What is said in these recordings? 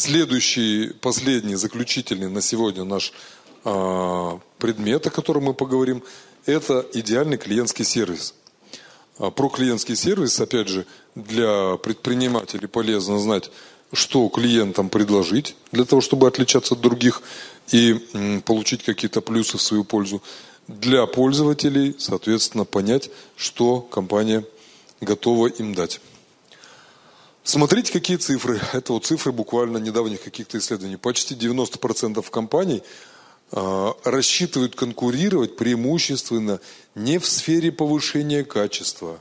Следующий, последний, заключительный на сегодня наш а, предмет, о котором мы поговорим, это идеальный клиентский сервис. А, про клиентский сервис, опять же, для предпринимателей полезно знать, что клиентам предложить для того, чтобы отличаться от других и получить какие-то плюсы в свою пользу. Для пользователей, соответственно, понять, что компания готова им дать. Смотрите, какие цифры. Это вот цифры буквально недавних каких-то исследований. Почти 90% компаний э, рассчитывают конкурировать преимущественно не в сфере повышения качества,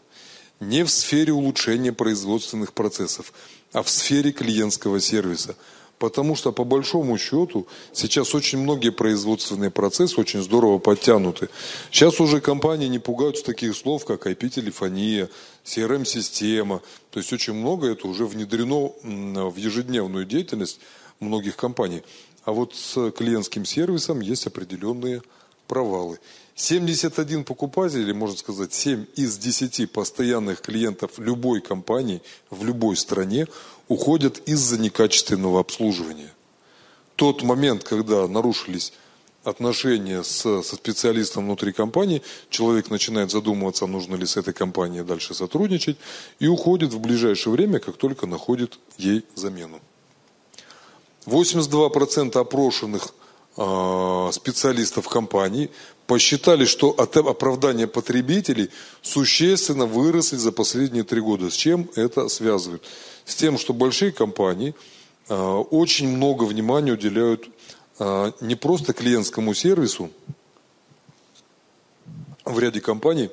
не в сфере улучшения производственных процессов, а в сфере клиентского сервиса – Потому что, по большому счету, сейчас очень многие производственные процессы очень здорово подтянуты. Сейчас уже компании не пугаются таких слов, как IP-телефония, CRM-система. То есть очень много это уже внедрено в ежедневную деятельность многих компаний. А вот с клиентским сервисом есть определенные провалы. 71 покупатель, или можно сказать 7 из 10 постоянных клиентов любой компании в любой стране уходят из-за некачественного обслуживания. Тот момент, когда нарушились отношения с, со специалистом внутри компании, человек начинает задумываться, нужно ли с этой компанией дальше сотрудничать, и уходит в ближайшее время, как только находит ей замену. 82% опрошенных специалистов компании посчитали, что от оправдания потребителей существенно выросли за последние три года. С чем это связывают? с тем, что большие компании а, очень много внимания уделяют а, не просто клиентскому сервису, в ряде компаний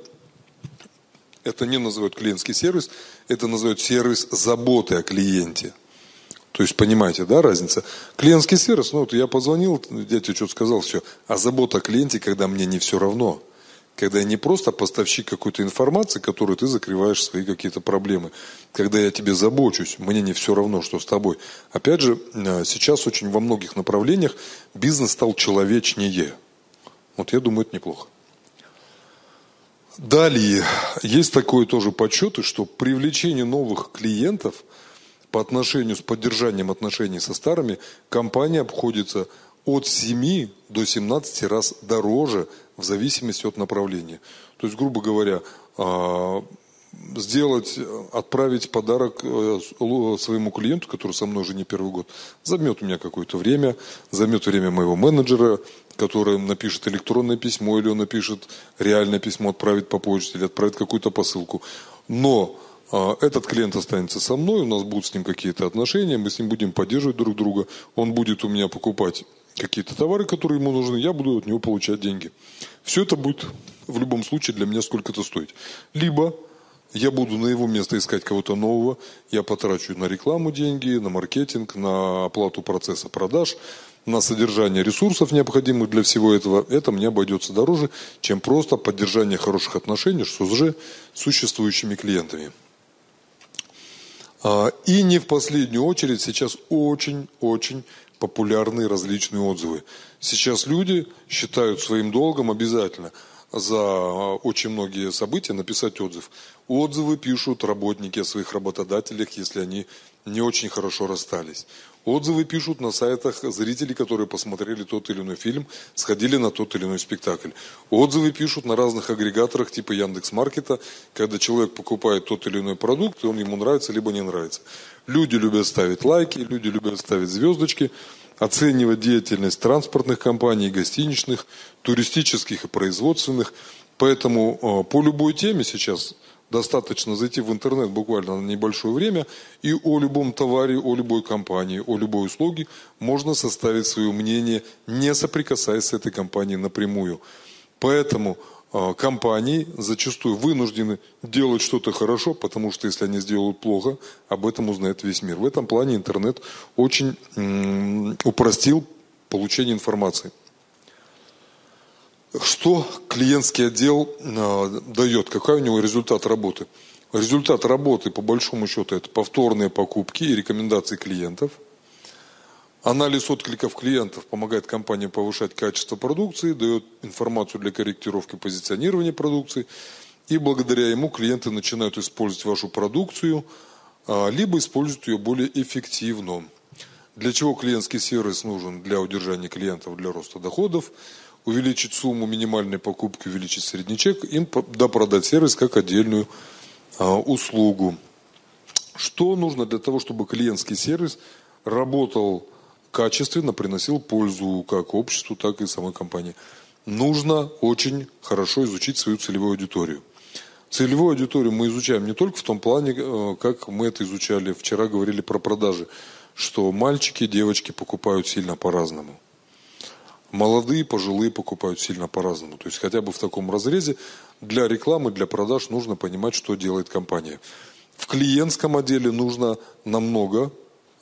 это не называют клиентский сервис, это называют сервис заботы о клиенте. То есть, понимаете, да, разница? Клиентский сервис, ну вот я позвонил, дядя что-то сказал, все. А забота о клиенте, когда мне не все равно – когда я не просто поставщик какой-то информации, которую ты закрываешь свои какие-то проблемы, когда я тебе забочусь, мне не все равно, что с тобой. Опять же, э, сейчас очень во многих направлениях бизнес стал человечнее. Вот я думаю, это неплохо. Далее, есть такое тоже подсчеты, что привлечение новых клиентов по отношению с поддержанием отношений со старыми, компания обходится от 7 до 17 раз дороже в зависимости от направления. То есть, грубо говоря, а, сделать, отправить подарок э, своему клиенту, который со мной уже не первый год, займет у меня какое-то время, займет время моего менеджера, который напишет электронное письмо, или он напишет реальное письмо, отправит по почте, или отправит какую-то посылку. Но этот клиент останется со мной, у нас будут с ним какие-то отношения, мы с ним будем поддерживать друг друга, он будет у меня покупать какие-то товары, которые ему нужны, я буду от него получать деньги. Все это будет в любом случае для меня сколько-то стоить. Либо я буду на его место искать кого-то нового, я потрачу на рекламу деньги, на маркетинг, на оплату процесса продаж, на содержание ресурсов, необходимых для всего этого. Это мне обойдется дороже, чем просто поддержание хороших отношений с уже существующими клиентами. А, и не в последнюю очередь сейчас очень-очень популярны различные отзывы. Сейчас люди считают своим долгом обязательно за очень многие события написать отзыв. Отзывы пишут работники о своих работодателях, если они не очень хорошо расстались. Отзывы пишут на сайтах зрители, которые посмотрели тот или иной фильм, сходили на тот или иной спектакль. Отзывы пишут на разных агрегаторах типа Яндекс.Маркета, когда человек покупает тот или иной продукт, и он ему нравится, либо не нравится. Люди любят ставить лайки, люди любят ставить звездочки, оценивать деятельность транспортных компаний, гостиничных, туристических и производственных. Поэтому э, по любой теме сейчас достаточно зайти в интернет буквально на небольшое время, и о любом товаре, о любой компании, о любой услуге можно составить свое мнение, не соприкасаясь с этой компанией напрямую. Поэтому а, компании зачастую вынуждены делать что-то хорошо, потому что если они сделают плохо, об этом узнает весь мир. В этом плане интернет очень упростил получение информации. Что клиентский отдел а, дает? Какой у него результат работы? Результат работы, по большому счету, это повторные покупки и рекомендации клиентов – Анализ откликов клиентов помогает компании повышать качество продукции, дает информацию для корректировки позиционирования продукции, и благодаря ему клиенты начинают использовать вашу продукцию, а, либо используют ее более эффективно. Для чего клиентский сервис нужен? Для удержания клиентов, для роста доходов, увеличить сумму минимальной покупки, увеличить средний чек, им да, продать сервис как отдельную а, услугу. Что нужно для того, чтобы клиентский сервис работал качественно, приносил пользу как обществу, так и самой компании? Нужно очень хорошо изучить свою целевую аудиторию. Целевую аудиторию мы изучаем не только в том плане, э, как мы это изучали, вчера говорили про продажи – что мальчики девочки покупают сильно по-разному. Молодые, пожилые покупают сильно по-разному. То есть хотя бы в таком разрезе для рекламы, для продаж нужно понимать, что делает компания. В клиентском отделе нужно намного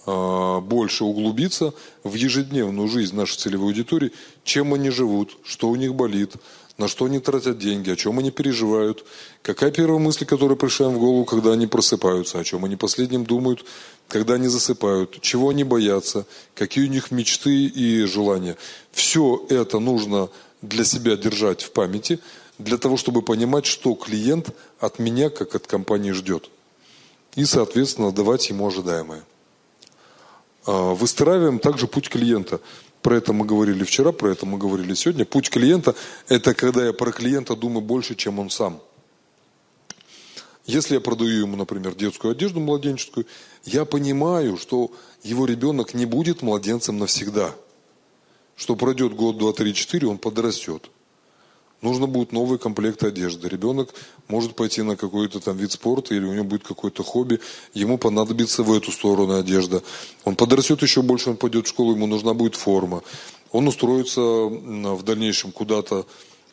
э, больше углубиться в ежедневную жизнь нашей целевой аудитории, чем они живут, что у них болит, на что они тратят деньги, о чем они переживают, какая первая мысль, которая пришла им в голову, когда они просыпаются, о чем они последним думают, когда они засыпают, чего они боятся, какие у них мечты и желания. Все это нужно для себя держать в памяти, для того, чтобы понимать, что клиент от меня, как от компании, ждет. И, соответственно, давать ему ожидаемое. А, выстраиваем также путь клиента. Про это мы говорили вчера, про это мы говорили сегодня. Путь клиента – это когда я про клиента думаю больше, чем он сам. Если я продаю ему, например, детскую одежду младенческую, я понимаю, что его ребенок не будет младенцем навсегда. Что пройдет год, два, три, четыре, он подрастет. Нужно будет новый комплект одежды. Ребенок может пойти на какой-то там вид спорта или у него будет какое-то хобби. Ему понадобится в эту сторону одежда. Он подрастет еще больше, он пойдет в школу, ему нужна будет форма. Он устроится в дальнейшем куда-то,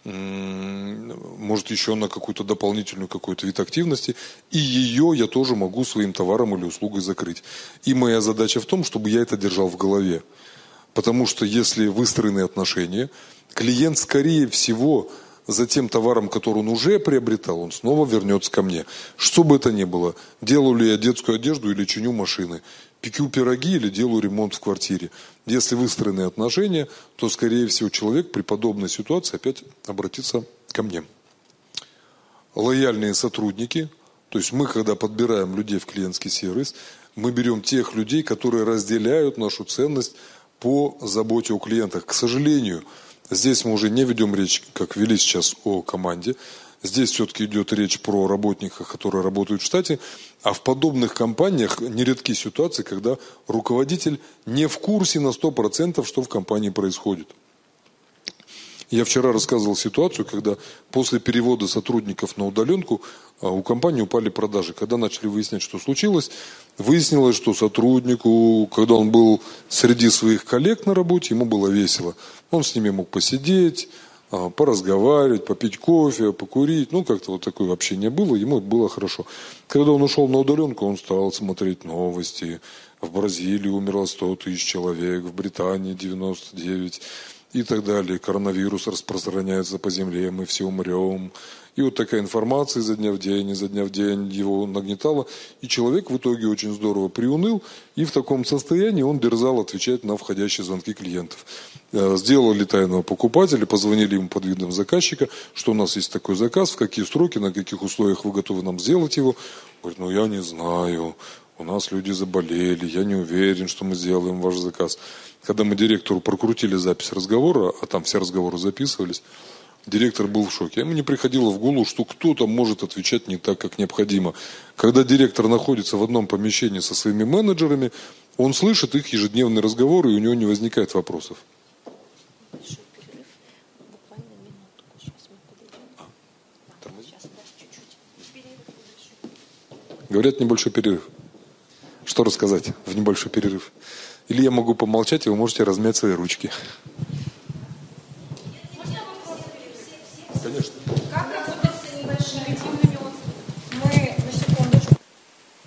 может еще на какую-то дополнительную какой-то вид активности, и ее я тоже могу своим товаром или услугой закрыть. И моя задача в том, чтобы я это держал в голове. Потому что если выстроены отношения, клиент, скорее всего, за тем товаром, который он уже приобретал, он снова вернется ко мне. Что бы это ни было, делаю ли я детскую одежду или чиню машины, пеку пироги или делаю ремонт в квартире. Если выстроены отношения, то, скорее всего, человек при подобной ситуации опять обратится ко мне. Лояльные сотрудники, то есть мы, когда подбираем людей в клиентский сервис, мы берем тех людей, которые разделяют нашу ценность по заботе о клиентах. К сожалению, Здесь мы уже не ведем речь, как вели сейчас, о команде. Здесь все-таки идет речь про работников, которые работают в штате. А в подобных компаниях нередки ситуации, когда руководитель не в курсе на 100%, что в компании происходит. Я вчера рассказывал ситуацию, когда после перевода сотрудников на удаленку а, у компании упали продажи. Когда начали выяснять, что случилось, выяснилось, что сотруднику, когда он был среди своих коллег на работе, ему было весело. Он с ними мог посидеть, а, поразговаривать, попить кофе, покурить. Ну, как-то вот такое общение было, ему было хорошо. Когда он ушел на удаленку, он стал смотреть новости. В Бразилии умерло 100 тысяч человек, в Британии 99 и так далее. Коронавирус распространяется по земле, мы все умрем. И вот такая информация изо дня в день, изо дня в день его нагнетала. И человек в итоге очень здорово приуныл. И в таком состоянии он дерзал отвечать на входящие звонки клиентов. Э, сделали тайного покупателя, позвонили ему под видом заказчика, что у нас есть такой заказ, в какие сроки, на каких условиях вы готовы нам сделать его. Говорит, ну я не знаю, у нас люди заболели, я не уверен, что мы сделаем ваш заказ. Когда мы директору прокрутили запись разговора, а там все разговоры записывались, директор был в шоке. Ему не приходило в голову, что кто-то может отвечать не так, как необходимо. Когда директор находится в одном помещении со своими менеджерами, он слышит их ежедневные разговоры, и у него не возникает вопросов. Говорят, небольшой перерыв. Что рассказать в небольшой перерыв? Или я могу помолчать, и вы можете размять свои ручки. Конечно. Как работать с небольшими Мы, на секундочку.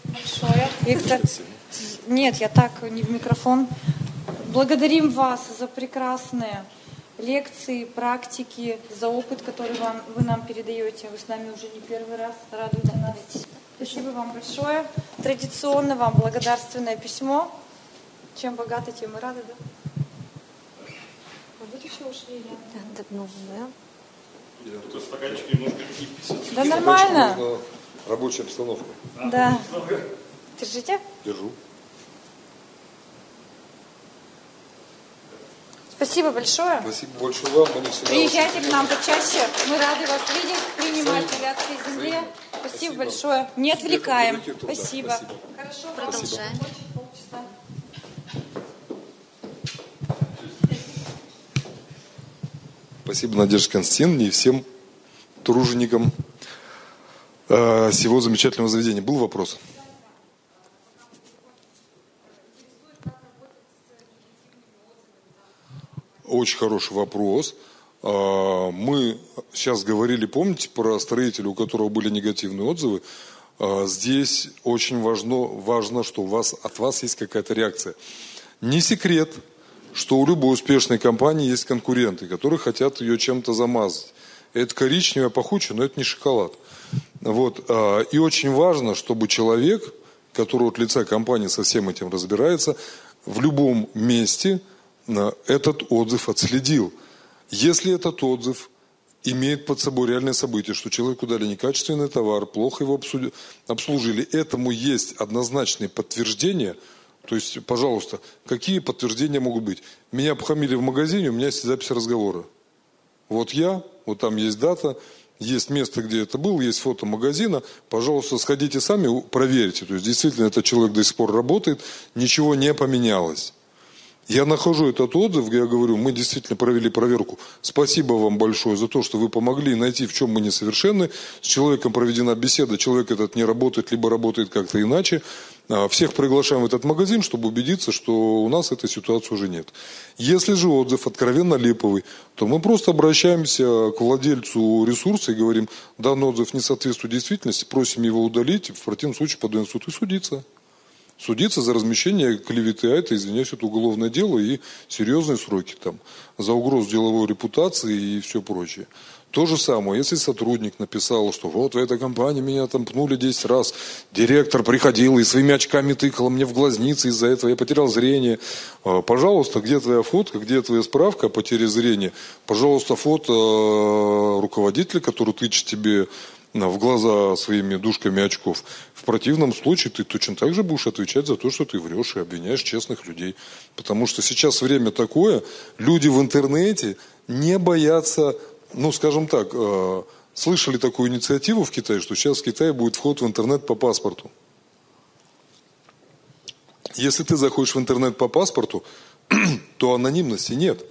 Большое. Виктор. Нет, я так, не в микрофон. Благодарим вас за прекрасные лекции, практики, за опыт, который вам, вы нам передаете. Вы с нами уже не первый раз. Радуете нас. Спасибо вам большое. Традиционно вам благодарственное письмо. Чем богаты, тем и рады, да? А вот еще ушли, да? Да, ну, да. стаканчик немножко Да нормально. Рабочая обстановка. Да. Держите? Держу. Спасибо большое. Спасибо большое вам. Приезжайте к нам почаще. Мы рады вас видеть, принимать в Вятской земле. Спасибо, Спасибо. большое. Не отвлекаем. Спасибо. Спасибо. Хорошо, Продолжаем. полчаса. Спасибо, Надежда Константиновна, и всем труженикам э, всего замечательного заведения. Был вопрос? Очень хороший вопрос. А, Мы сейчас говорили, помните, про строителя, у которого были негативные отзывы. А, Здесь очень важно, важно что у вас, от вас есть какая-то реакция. Не секрет, что у любой успешной компании есть конкуренты, которые хотят ее чем-то замазать. Это коричневое пахучее, но это не шоколад. Вот. а, И очень важно, чтобы человек, который от лица компании со всем этим разбирается, в любом месте этот отзыв отследил. Если этот отзыв имеет под собой реальное событие, что человеку дали некачественный товар, плохо его обслужили, этому есть однозначные подтверждения. То есть, пожалуйста, какие подтверждения могут быть? Меня обхамили в магазине, у меня есть запись разговора. Вот я, вот там есть дата, есть место, где это был, есть фото магазина. Пожалуйста, сходите сами, проверьте. То есть, действительно, этот человек до сих пор работает, ничего не поменялось. Я нахожу этот отзыв, я говорю, мы действительно провели проверку. Спасибо вам большое за то, что вы помогли найти, в чем мы несовершенны. С человеком проведена беседа, человек этот не работает, либо работает как-то иначе. А, Всех приглашаем в этот магазин, чтобы убедиться, что у нас этой ситуации уже нет. Если же отзыв откровенно липовый, то мы просто обращаемся к владельцу ресурса и говорим, данный отзыв не соответствует действительности, просим его удалить, в противном случае подаем в суд и судиться судиться за размещение клеветы, а это, извиняюсь, это уголовное дело и серьезные сроки там за угрозу деловой репутации и все прочее. То же самое, если сотрудник написал, что вот в этой компании меня там пнули 10 раз, директор приходил и своими очками тыкал мне в глазницы, из-за этого я потерял зрение. А, Пожалуйста, где твоя фотка, где твоя справка о потере зрения? Пожалуйста, фото э, руководителя, который тычет тебе в глаза своими дужками очков. В противном случае ты точно так же будешь отвечать за то, что ты врешь и обвиняешь честных людей. Потому что сейчас время такое, люди в интернете не боятся, ну, скажем так, э, слышали такую инициативу в Китае, что сейчас в Китае будет вход в интернет по паспорту. Если ты заходишь в интернет по паспорту, то анонимности нет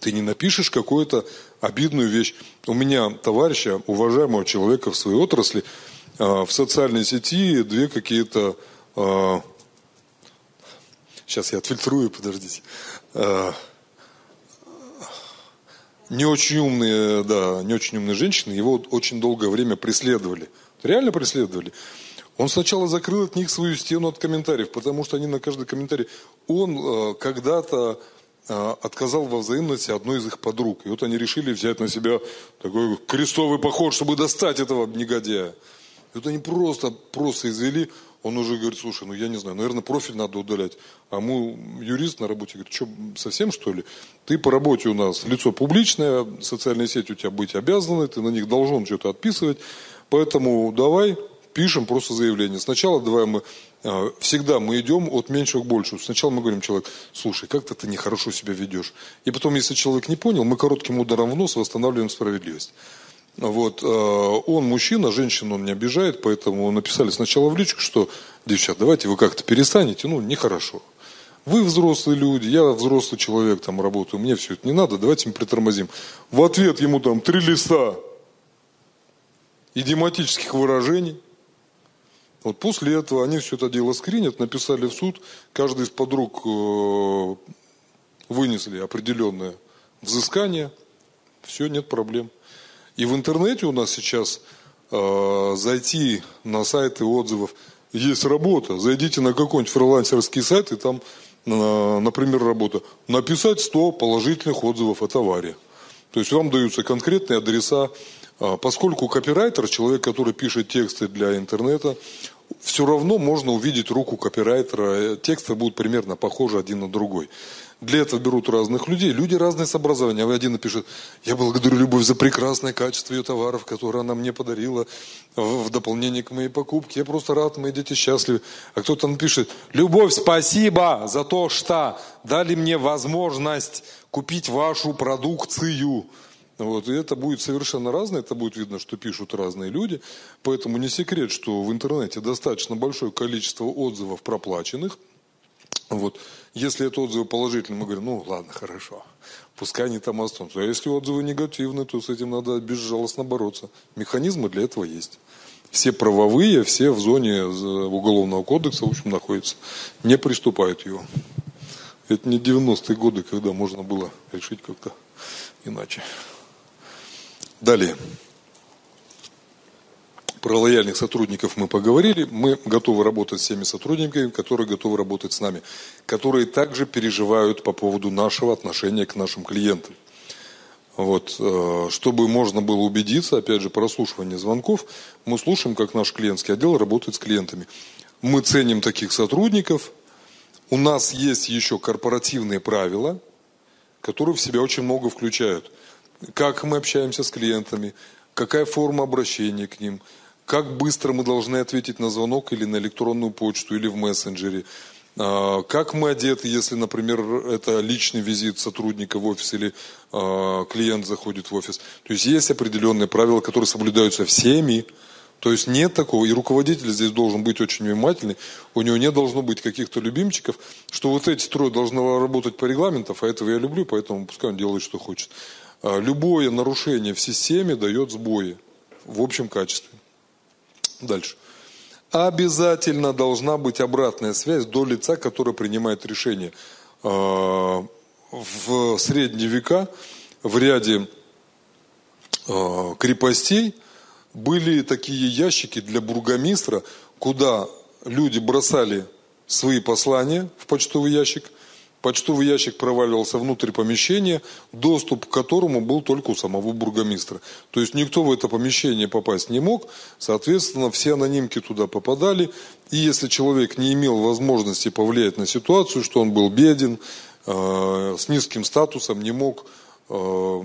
ты не напишешь какую-то обидную вещь. У меня товарища, уважаемого человека в своей отрасли, а, в социальной сети две какие-то... а, Сейчас я отфильтрую, подождите. А, Не очень умные, да, не очень умные женщины его очень долгое время преследовали. Реально преследовали. Он сначала закрыл от них свою стену от комментариев, потому что они на каждый комментарий... Он э, когда-то отказал во взаимности одной из их подруг. И вот они решили взять на себя такой крестовый поход, чтобы достать этого негодяя. И вот они просто, просто извели. Он уже говорит, слушай, ну я не знаю, наверное, профиль надо удалять. А мы, юрист на работе, говорит, что, совсем что ли? Ты по работе у нас лицо публичное, социальные сети у тебя быть обязаны, ты на них должен что-то отписывать. Поэтому давай, пишем просто заявление. Сначала давай мы, э, всегда мы идем от меньшего к большему. Сначала мы говорим человек, слушай, как-то ты нехорошо себя ведешь. И потом, если человек не понял, мы коротким ударом в нос восстанавливаем справедливость. Вот, э, он мужчина, женщину он не обижает, поэтому написали сначала в личку, что, девчат, давайте вы как-то перестанете, ну, нехорошо. Вы взрослые люди, я взрослый человек, там работаю, мне все это не надо, давайте мы притормозим. В ответ ему там три листа идиоматических выражений. Вот после этого они все это дело скринят, написали в суд, каждый из подруг э, вынесли определенное взыскание, все, нет проблем. И в интернете у нас сейчас э, зайти на сайты отзывов, есть работа, зайдите на какой-нибудь фрилансерский сайт, и там, э, например, работа, написать 100 положительных отзывов о товаре. То есть вам даются конкретные адреса, поскольку копирайтер, человек, который пишет тексты для интернета, все равно можно увидеть руку копирайтера, Э, тексты будут примерно похожи один на другой. Для этого берут разных людей, люди разные с образованием. Один напишет, я благодарю Любовь за прекрасное качество ее товаров, которые она мне подарила в дополнение к моей покупке. Я просто рад, мои дети счастливы. А кто-то напишет, Любовь, спасибо за то, что дали мне возможность купить вашу продукцию. Вот, и это будет совершенно разное, это будет видно, что пишут разные люди. Поэтому не секрет, что в интернете достаточно большое количество отзывов проплаченных. Вот. Если это отзывы положительные, мы говорим, ну ладно, хорошо, пускай они там останутся. А если отзывы негативные, то с этим надо безжалостно бороться. Механизмы для этого есть. Все правовые, все в зоне Уголовного кодекса, в общем, находятся. Не приступают его. Это не 90-е годы, когда можно было решить как-то иначе. Далее. Про лояльных сотрудников мы поговорили. Мы готовы работать с теми сотрудниками, которые готовы работать с нами, которые также переживают по поводу нашего отношения к нашим клиентам. Вот, э, чтобы можно было убедиться, опять же, прослушивание звонков, мы слушаем, как наш клиентский отдел работает с клиентами. Мы ценим таких сотрудников. У нас есть еще корпоративные правила, которые в себя очень много включают – как мы общаемся с клиентами, какая форма обращения к ним, как быстро мы должны ответить на звонок или на электронную почту или в мессенджере, а, как мы одеты, если, например, это личный визит сотрудника в офис или а, клиент заходит в офис. То есть есть определенные правила, которые соблюдаются всеми. То есть нет такого, и руководитель здесь должен быть очень внимательный, у него не должно быть каких-то любимчиков, что вот эти трое должны работать по регламентам, а этого я люблю, поэтому пускай он делает, что хочет. А, любое нарушение в системе дает сбои в общем качестве. Дальше. Обязательно должна быть обратная связь до лица, которое принимает решение. А, в средние века в ряде а, крепостей были такие ящики для бургомистра, куда люди бросали свои послания в почтовый ящик – Почтовый ящик проваливался внутрь помещения, доступ к которому был только у самого бургомистра. То есть никто в это помещение попасть не мог, соответственно, все анонимки туда попадали. И если человек не имел возможности повлиять на ситуацию, что он был беден, э, с низким статусом, не мог э,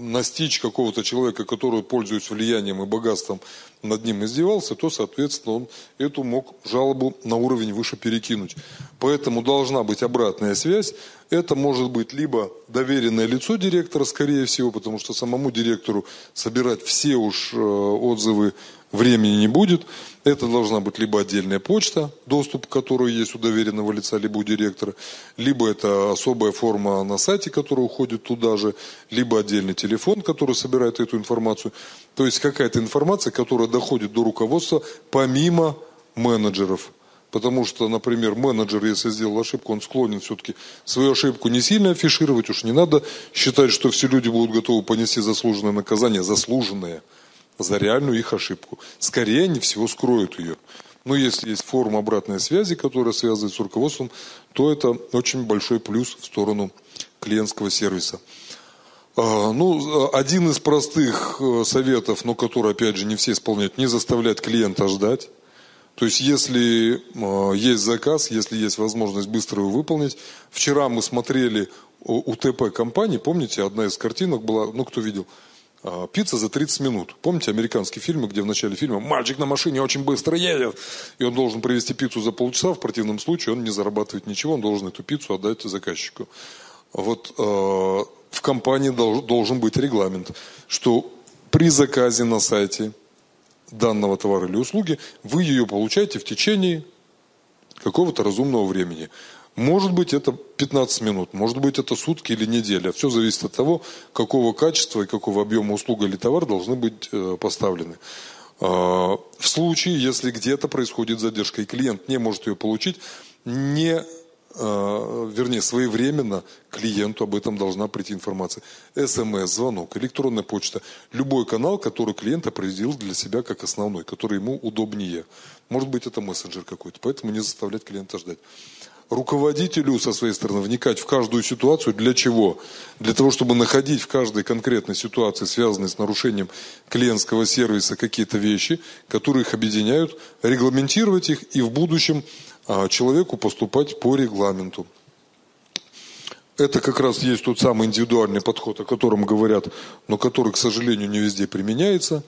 настичь какого-то человека, который, пользуясь влиянием и богатством, над ним издевался, то, соответственно, он эту мог жалобу на уровень выше перекинуть. Поэтому должна быть обратная связь. Это может быть либо доверенное лицо директора, скорее всего, потому что самому директору собирать все уж э, отзывы времени не будет. Это должна быть либо отдельная почта, доступ к которой есть у доверенного лица, либо у директора, либо это особая форма на сайте, которая уходит туда же, либо отдельный телефон, который собирает эту информацию. То есть какая-то информация, которая доходит до руководства помимо менеджеров. Потому что, например, менеджер, если сделал ошибку, он склонен все-таки свою ошибку не сильно афишировать. Уж не надо считать, что все люди будут готовы понести заслуженное наказание, заслуженное – за реальную их ошибку. Скорее они всего скроют ее. Но если есть форма обратной связи, которая связывает с руководством, то это очень большой плюс в сторону клиентского сервиса. А, ну, один из простых э, советов, но который, опять же, не все исполняют, не заставлять клиента ждать. То есть, если э, есть заказ, если есть возможность быстро его выполнить. Вчера мы смотрели УТП компании, помните, одна из картинок была, ну, кто видел – а, пицца за 30 минут. Помните американские фильмы, где в начале фильма мальчик на машине очень быстро едет, и он должен привезти пиццу за полчаса, в противном случае он не зарабатывает ничего, он должен эту пиццу отдать заказчику. Вот в компании дол, должен быть регламент, что при заказе на сайте данного товара или услуги вы ее получаете в течение какого-то разумного времени. Может быть, это 15 минут, может быть, это сутки или неделя. Все зависит от того, какого качества и какого объема услуга или товар должны быть э, поставлены. А, в случае, если где-то происходит задержка, и клиент не может ее получить, не вернее, своевременно клиенту об этом должна прийти информация. СМС, звонок, электронная почта. Любой канал, который клиент определил для себя как основной, который ему удобнее. Может быть, это мессенджер какой-то, поэтому не заставлять клиента ждать руководителю со своей стороны вникать в каждую ситуацию. Для чего? Для того, чтобы находить в каждой конкретной ситуации, связанной с нарушением клиентского сервиса, какие-то вещи, которые их объединяют, регламентировать их и в будущем человеку поступать по регламенту. Это как раз есть тот самый индивидуальный подход, о котором говорят, но который, к сожалению, не везде применяется.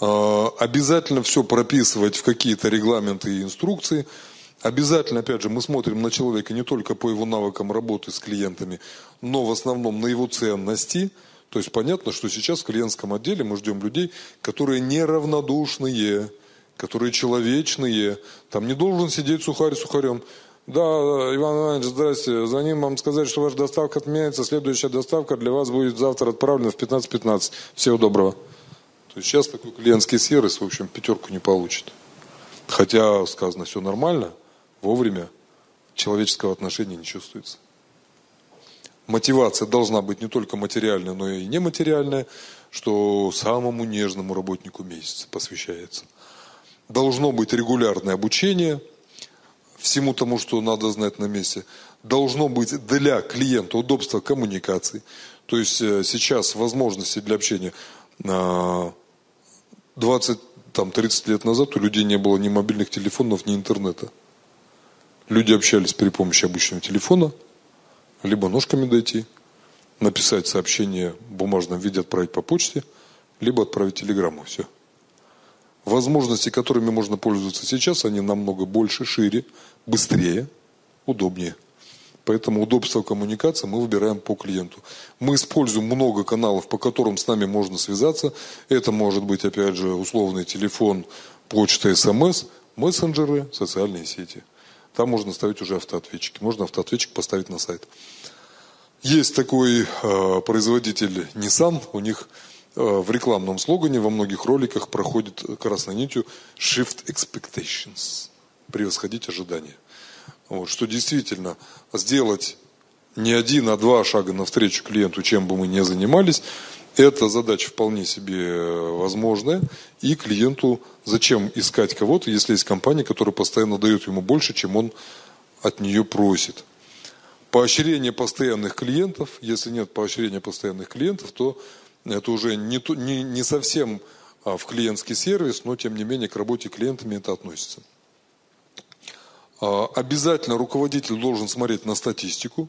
А, обязательно все прописывать в какие-то регламенты и инструкции – Обязательно, опять же, мы смотрим на человека не только по его навыкам работы с клиентами, но в основном на его ценности. То есть понятно, что сейчас в клиентском отделе мы ждем людей, которые неравнодушные, которые человечные. Там не должен сидеть сухарь сухарем. Да, Иван Иванович, здрасте. За ним вам сказать, что ваша доставка отменяется. Следующая доставка для вас будет завтра отправлена в 15.15. .15. Всего доброго. То есть сейчас такой клиентский сервис, в общем, пятерку не получит. Хотя сказано все нормально, вовремя человеческого отношения не чувствуется. Мотивация должна быть не только материальная, но и нематериальная, что самому нежному работнику месяца посвящается. Должно быть регулярное обучение всему тому, что надо знать на месте. Должно быть для клиента удобство коммуникации. То есть э, сейчас возможности для общения 20-30 лет назад у людей не было ни мобильных телефонов, ни интернета. Люди общались при помощи обычного телефона, либо ножками дойти, написать сообщение в бумажном виде, отправить по почте, либо отправить телеграмму. Все. Возможности, которыми можно пользоваться сейчас, они намного больше, шире, быстрее, удобнее. Поэтому удобство коммуникации мы выбираем по клиенту. Мы используем много каналов, по которым с нами можно связаться. Это может быть, опять же, условный телефон, почта, смс, мессенджеры, социальные сети. Там можно ставить уже автоответчики. Можно автоответчик поставить на сайт. Есть такой э, производитель Nissan, у них в рекламном слогане во многих роликах проходит красной нитью Shift Expectations. Превосходить ожидания. Вот, что действительно сделать не один, а два шага навстречу клиенту, чем бы мы ни занимались, эта задача вполне себе э, возможная. И клиенту зачем искать кого-то, если есть компания, которая постоянно дает ему больше, чем он от нее просит. Поощрение постоянных клиентов, если нет поощрения постоянных клиентов, то это уже не, не, не совсем а, в клиентский сервис, но тем не менее к работе клиентами это относится. А, обязательно руководитель должен смотреть на статистику,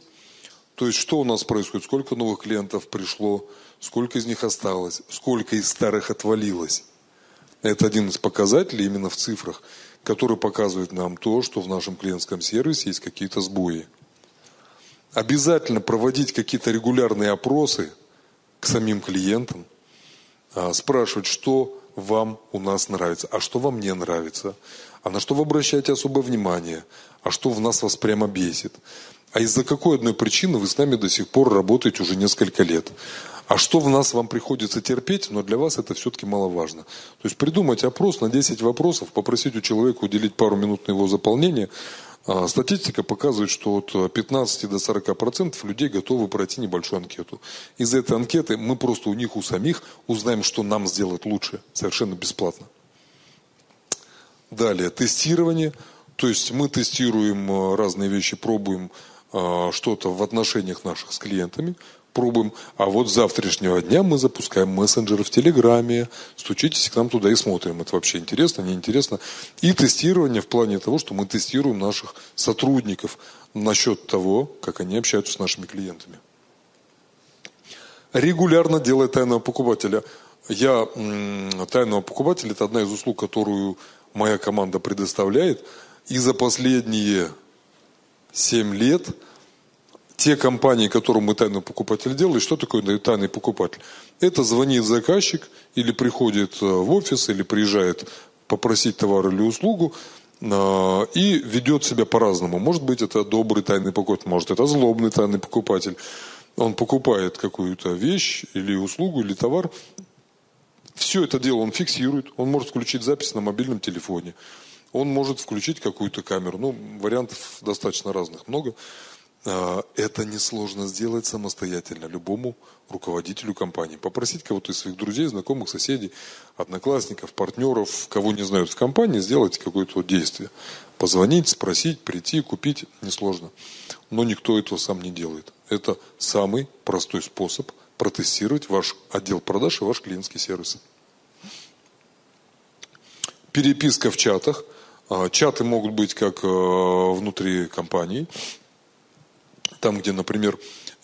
то есть что у нас происходит, сколько новых клиентов пришло, сколько из них осталось, сколько из старых отвалилось. Это один из показателей именно в цифрах, который показывает нам то, что в нашем клиентском сервисе есть какие-то сбои. Обязательно проводить какие-то регулярные опросы к самим клиентам, а, спрашивать, что вам у нас нравится, а что вам не нравится, а на что вы обращаете особое внимание, а что в нас вас прямо бесит. А из-за какой одной причины вы с нами до сих пор работаете уже несколько лет? А что в нас вам приходится терпеть, но для вас это все-таки маловажно. То есть придумать опрос на 10 вопросов, попросить у человека уделить пару минут на его заполнение. А, статистика показывает, что от 15 до 40 процентов людей готовы пройти небольшую анкету. Из этой анкеты мы просто у них, у самих узнаем, что нам сделать лучше, совершенно бесплатно. Далее, тестирование. То есть мы тестируем а, разные вещи, пробуем а, что-то в отношениях наших с клиентами, пробуем. А вот с завтрашнего дня мы запускаем мессенджеры в Телеграме. Стучитесь к нам туда и смотрим. Это вообще интересно, неинтересно. И тестирование в плане того, что мы тестируем наших сотрудников насчет того, как они общаются с нашими клиентами. Регулярно делая тайного покупателя. Я тайного покупателя – это одна из услуг, которую моя команда предоставляет. И за последние 7 лет те компании, которым мы тайный покупатель делали, что такое тайный покупатель? Это звонит заказчик или приходит э, в офис, или приезжает попросить товар или услугу, э, и ведет себя по-разному. Может быть, это добрый тайный покупатель, может, это злобный тайный покупатель. Он покупает какую-то вещь или услугу, или товар. Все это дело он фиксирует. Он может включить запись на мобильном телефоне он может включить какую-то камеру. Ну, вариантов достаточно разных много. А, это несложно сделать самостоятельно любому руководителю компании. Попросить кого-то из своих друзей, знакомых, соседей, одноклассников, партнеров, кого не знают в компании, сделать какое-то действие. Позвонить, спросить, прийти, купить несложно. Но никто этого сам не делает. Это самый простой способ протестировать ваш отдел продаж и ваш клиентский сервис. Переписка в чатах – а, чаты могут быть как э, внутри компании, там, где, например,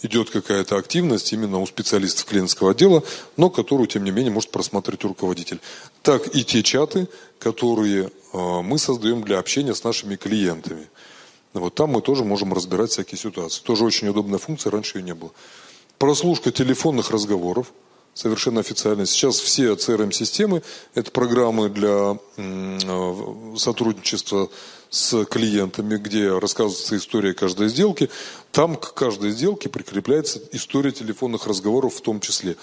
идет какая-то активность именно у специалистов клиентского отдела, но которую, тем не менее, может просмотреть руководитель. Так и те чаты, которые э, мы создаем для общения с нашими клиентами. Вот там мы тоже можем разбирать всякие ситуации. Тоже очень удобная функция, раньше ее не было. Прослушка телефонных разговоров, совершенно официально. Сейчас все CRM-системы, это программы для э, сотрудничества с клиентами, где рассказывается история каждой сделки. Там к каждой сделке прикрепляется история телефонных разговоров в том числе.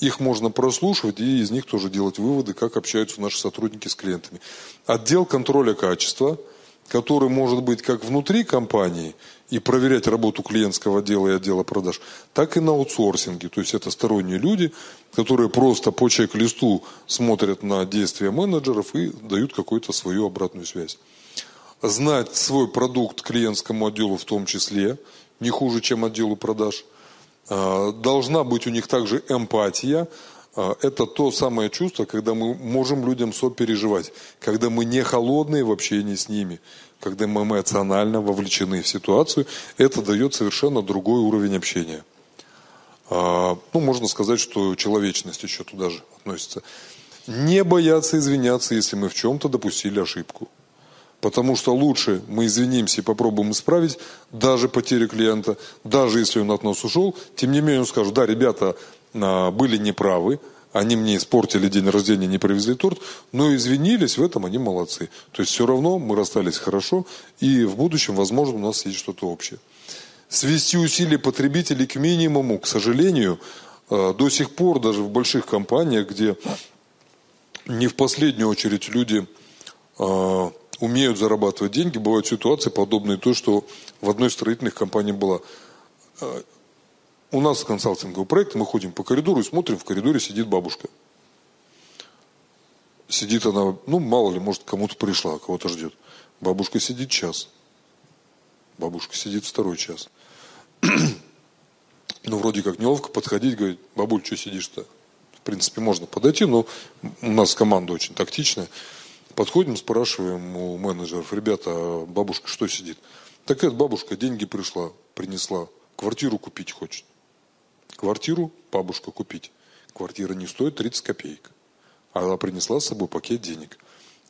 Их можно прослушивать и из них тоже делать выводы, как общаются наши сотрудники с клиентами. Отдел контроля качества, который может быть как внутри компании и проверять работу клиентского отдела и отдела продаж, так и на аутсорсинге. То есть это сторонние люди, которые просто по чек-листу смотрят на действия менеджеров и дают какую-то свою обратную связь знать свой продукт клиентскому отделу в том числе, не хуже, чем отделу продаж. А, должна быть у них также эмпатия. А, это то самое чувство, когда мы можем людям сопереживать, когда мы не холодные в общении с ними, когда мы эмоционально вовлечены в ситуацию, это дает совершенно другой уровень общения. А, ну, можно сказать, что человечность еще туда же относится. Не бояться извиняться, если мы в чем-то допустили ошибку. Потому что лучше мы извинимся и попробуем исправить даже потерю клиента, даже если он от нас ушел. Тем не менее он скажет, да, ребята были неправы, они мне испортили день рождения, не привезли торт, но извинились, в этом они молодцы. То есть все равно мы расстались хорошо, и в будущем, возможно, у нас есть что-то общее. Свести усилия потребителей к минимуму, к сожалению, а, до сих пор даже в больших компаниях, где не в последнюю очередь люди а, умеют зарабатывать деньги, бывают ситуации подобные той, что в одной строительных компаний была. У нас консалтинговый проект, мы ходим по коридору и смотрим, в коридоре сидит бабушка. Сидит она, ну, мало ли, может, кому-то пришла, кого-то ждет. Бабушка сидит час. Бабушка сидит второй час. ну, вроде как неловко подходить, говорить, бабуль, что сидишь-то? В принципе, можно подойти, но у нас команда очень тактичная. Подходим, спрашиваем у менеджеров, ребята, а бабушка что сидит? Так эта бабушка деньги пришла, принесла, квартиру купить хочет. Квартиру бабушка купить. Квартира не стоит 30 копеек. Она принесла с собой пакет денег.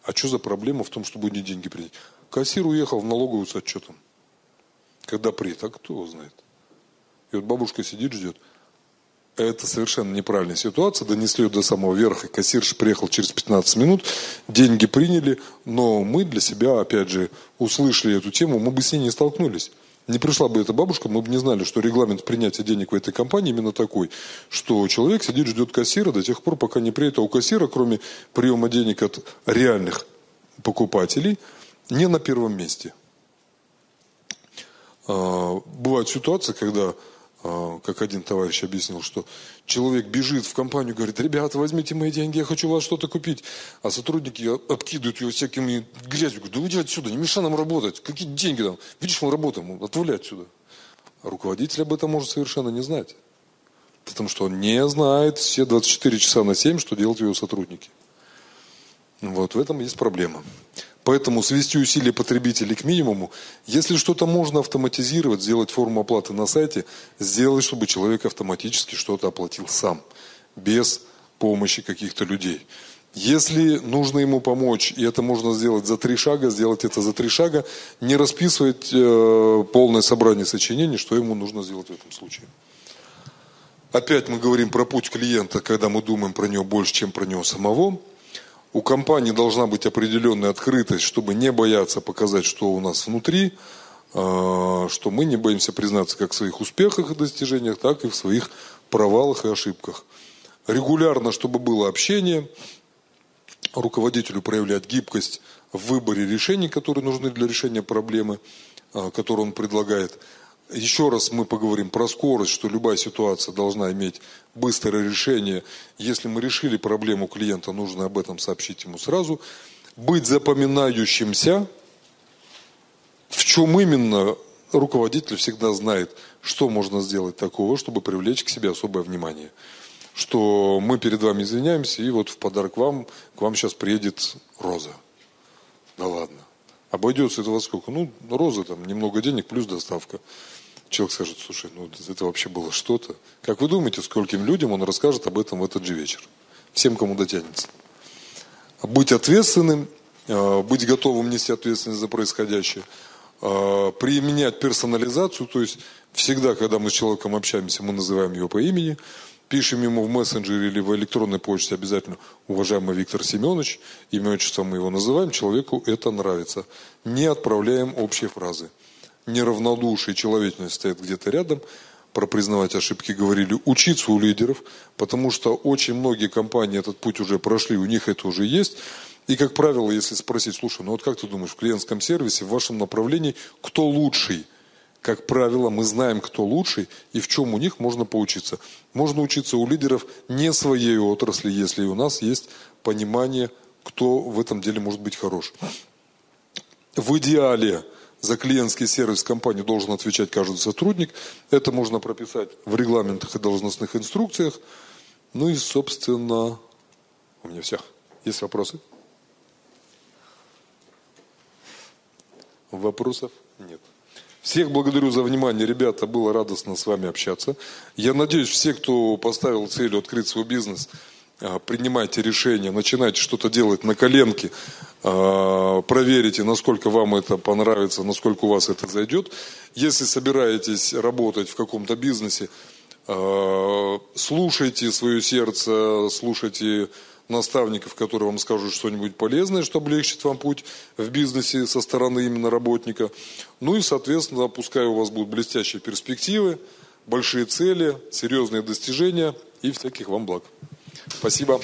А что за проблема в том, чтобы не деньги принять? Кассир уехал в налоговую с отчетом. Когда приедет, а кто его знает? И вот бабушка сидит, ждет – это совершенно неправильная ситуация. Донесли ее до самого верха. Кассирш приехал через 15 минут, деньги приняли, но мы для себя, опять же, услышали эту тему, мы бы с ней не столкнулись. Не пришла бы эта бабушка, мы бы не знали, что регламент принятия денег в этой компании именно такой, что человек сидит, ждет кассира до тех пор, пока не приедет. А у кассира, кроме приема денег от реальных покупателей, не на первом месте. А, бывают ситуации, когда как один товарищ объяснил, что человек бежит в компанию, говорит, ребята, возьмите мои деньги, я хочу у вас что-то купить. А сотрудники обкидывают его всякими грязью, говорят, да уйди отсюда, не мешай нам работать, какие деньги там, видишь, мы работаем, отвали отсюда. А руководитель об этом может совершенно не знать. Потому что он не знает все 24 часа на 7, что делают его сотрудники. Вот в этом есть проблема. Поэтому свести усилия потребителей к минимуму. Если что-то можно автоматизировать, сделать форму оплаты на сайте, сделать, чтобы человек автоматически что-то оплатил сам, без помощи каких-то людей. Если нужно ему помочь, и это можно сделать за три шага, сделать это за три шага, не расписывать э, полное собрание сочинений, что ему нужно сделать в этом случае. Опять мы говорим про путь клиента, когда мы думаем про него больше, чем про него самого у компании должна быть определенная открытость, чтобы не бояться показать, что у нас внутри, а, что мы не боимся признаться как в своих успехах и достижениях, так и в своих провалах и ошибках. Регулярно, чтобы было общение, руководителю проявлять гибкость в выборе решений, которые нужны для решения проблемы, а, которую он предлагает – еще раз мы поговорим про скорость, что любая ситуация должна иметь быстрое решение. Если мы решили проблему клиента, нужно об этом сообщить ему сразу. Быть запоминающимся, в чем именно руководитель всегда знает, что можно сделать такого, чтобы привлечь к себе особое внимание. Что мы перед вами извиняемся, и вот в подарок вам, к вам сейчас приедет роза. Да ладно. Обойдется это во сколько? Ну, роза там, немного денег плюс доставка. человек скажет, слушай, ну это вообще было что-то. Как вы думаете, скольким людям он расскажет об этом в этот же вечер? Всем, кому дотянется. Быть ответственным, э, быть готовым нести ответственность за происходящее, э, применять персонализацию, то есть всегда, когда мы с человеком общаемся, мы называем его по имени, пишем ему в мессенджере или в электронной почте обязательно «Уважаемый Виктор Семенович», имя, отчество мы его называем, человеку это нравится. Не отправляем общие фразы. Неравнодушие, человечность стоит где-то рядом, про признавать ошибки говорили, учиться у лидеров, потому что очень многие компании этот путь уже прошли, у них это уже есть. И, как правило, если спросить, слушай, ну вот как ты думаешь, в клиентском сервисе, в вашем направлении, кто лучший? Как правило, мы знаем, кто лучший и в чем у них можно поучиться. Можно учиться у лидеров не своей отрасли, если у нас есть понимание, кто в этом деле может быть хорош. В идеале за клиентский сервис компании должен отвечать каждый сотрудник. Это можно прописать в регламентах и должностных инструкциях. Ну и, собственно, у меня все. Есть вопросы? Вопросов нет. Всех благодарю за внимание, ребята, было радостно с вами общаться. Я надеюсь, все, кто поставил целью открыть свой бизнес, а, принимайте решения, начинайте что-то делать на коленке, а, проверите, насколько вам это понравится, насколько у вас это зайдет. Если собираетесь работать в каком-то бизнесе, а, слушайте свое сердце, слушайте наставников, которые вам скажут что-нибудь полезное, что облегчит вам путь в бизнесе со стороны именно работника. Ну и, соответственно, пускай у вас будут блестящие перспективы, большие цели, серьезные достижения и всяких вам благ. Спасибо.